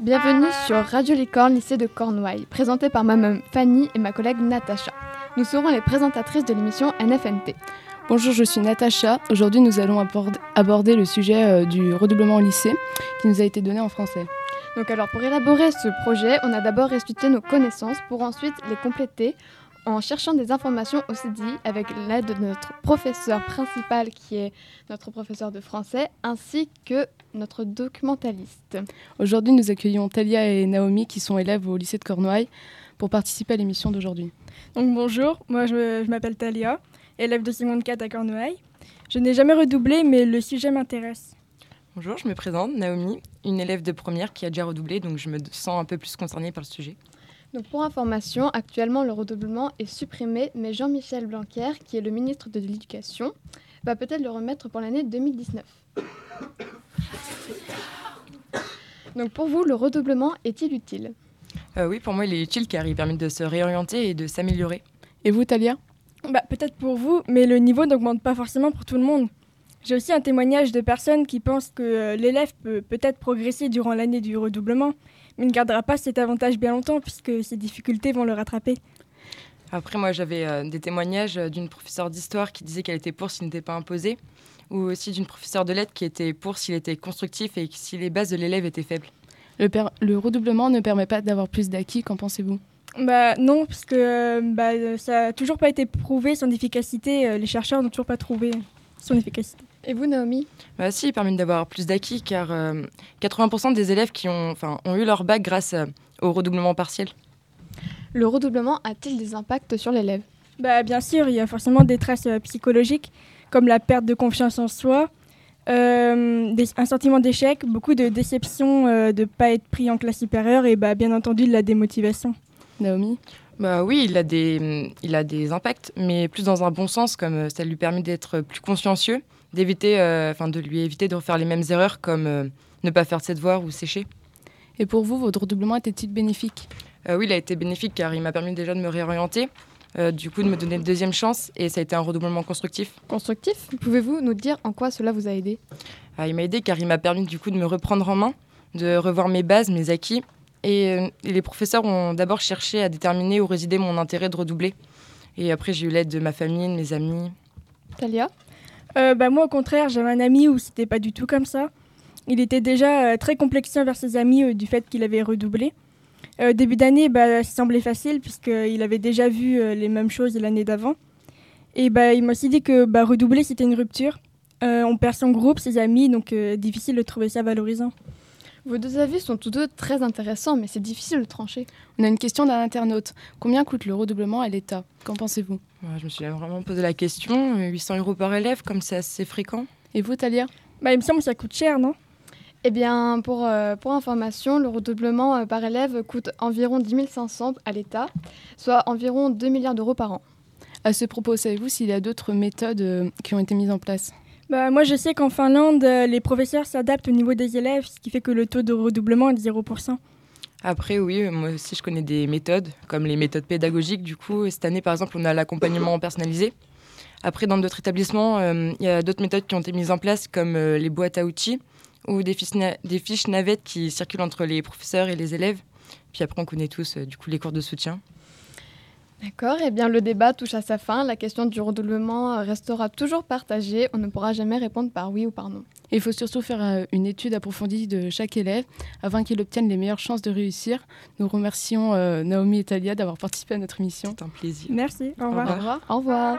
Bienvenue sur Radio Licorne, lycée de Cornouailles, présenté par ma maman Fanny et ma collègue Natacha. Nous serons les présentatrices de l'émission NFNT. Bonjour, je suis Natacha. Aujourd'hui, nous allons aborder le sujet euh, du redoublement au lycée qui nous a été donné en français. Donc alors pour élaborer ce projet, on a d'abord restitué nos connaissances pour ensuite les compléter en cherchant des informations au CDI avec l'aide de notre professeur principal qui est notre professeur de français ainsi que notre documentaliste. Aujourd'hui, nous accueillons Talia et Naomi qui sont élèves au lycée de Cornouailles pour participer à l'émission d'aujourd'hui. Donc bonjour, moi je, m'appelle Talia, élève de seconde 4 à Cornouailles. Je n'ai jamais redoublé mais le sujet m'intéresse. Bonjour, je me présente, Naomi, une élève de première qui a déjà redoublé, donc je me sens un peu plus concernée par le sujet. Donc pour information, actuellement le redoublement est supprimé, mais Jean-Michel Blanquer, qui est le ministre de l'Éducation, va peut-être le remettre pour l'année 2019. Donc pour vous, le redoublement est-il utile? Euh, Oui, pour moi, il est utile car il permet de se réorienter et de s'améliorer. Et vous, Talia bah, Peut-être pour vous, mais le niveau n'augmente pas forcément pour tout le monde. J'ai aussi un témoignage de personnes qui pensent que euh, l'élève peut peut-être progresser durant l'année du redoublement, mais ne gardera pas cet avantage bien longtemps puisque ses difficultés vont le rattraper. Après, moi, j'avais euh, des témoignages d'une professeure d'histoire qui disait qu'elle était pour s'il n'était pas imposé, ou aussi d'une professeure de lettres qui était pour s'il était constructif et si les bases de l'élève étaient faibles. Le, le redoublement ne permet pas d'avoir plus d'acquis, qu'en pensez-vous? Bah non, parce que euh, bah, ça n'a toujours pas été prouvé son efficacité. Euh, les chercheurs n'ont toujours pas trouvé son efficacité. Et vous, Naomi bah, Si, il permet d'avoir plus d'acquis, car 80% des élèves qui ont, ont eu leur bac grâce au redoublement partiel. Le redoublement a-t-il des impacts sur l'élève? Bah, Bien sûr, il y a forcément des traces psychologiques comme la perte de confiance en soi, euh, un sentiment d'échec, beaucoup de déception euh, de ne pas être pris en classe supérieure et bah, bien entendu de la démotivation. Naomi? Bah oui, il a, des, il a des impacts, mais plus dans un bon sens, comme euh, ça lui permet d'être plus consciencieux, d'éviter, enfin de lui éviter de refaire les mêmes erreurs, comme ne pas faire ses devoirs ou sécher. Et pour vous, votre redoublement était-il bénéfique? Oui, il a été bénéfique car il m'a permis déjà de me réorienter, euh, du coup de me donner une deuxième chance et ça a été un redoublement constructif. Constructif? Pouvez-vous nous dire en quoi cela vous a aidé? Ah, Il m'a aidé car il m'a permis du coup de me reprendre en main, de revoir mes bases, mes acquis. Et, euh, les professeurs ont d'abord cherché à déterminer où résidait mon intérêt de redoubler. Et après j'ai eu l'aide de ma famille, de mes amis. Talia euh, bah, Moi au contraire, j'avais un ami où c'était pas du tout comme ça. Il était déjà très complexé envers ses amis du fait qu'il avait redoublé. Euh, début d'année, bah, ça semblait facile puisqu'il avait déjà vu euh, les mêmes choses l'année d'avant. Et bah, il m'a aussi dit que bah, redoubler, c'était une rupture. Euh, on perd son groupe, ses amis, donc difficile de trouver ça valorisant. Vos deux avis sont tous deux très intéressants, mais c'est difficile de trancher. On a une question d'un internaute. Combien coûte le redoublement à l'État? Qu'en pensez-vous? Je me suis vraiment posé la question. 800 euros par élève, comme c'est assez fréquent. Et vous, Talia bah, Il me semble que ça coûte cher, non? Eh bien, pour, euh, pour information, le redoublement euh, par élève coûte environ 10 500 à l'État, soit environ 2 milliards d'euros par an. À ce propos, savez-vous s'il y a d'autres méthodes euh, qui ont été mises en place? Bah, Moi, je sais qu'en Finlande, les professeurs s'adaptent au niveau des élèves, ce qui fait que le taux de redoublement est de 0%. Après, oui, moi aussi, je connais des méthodes, comme les méthodes pédagogiques. Du coup, cette année, par exemple, on a l'accompagnement personnalisé. Après, dans d'autres établissements, il y a d'autres méthodes qui ont été mises en place, comme les boîtes à outils ou des fiches, navettes qui circulent entre les professeurs et les élèves. Puis après, on connaît tous euh, du coup les cours de soutien. D'accord, et eh bien le débat touche à sa fin. La question du redoublement euh, restera toujours partagée. On ne pourra jamais répondre par oui ou par non. il faut surtout faire euh, une étude approfondie de chaque élève afin qu'il obtienne les meilleures chances de réussir. Nous remercions Naomi et Talia d'avoir participé à notre émission. C'est un plaisir. Merci. Au revoir. Au revoir. Au revoir.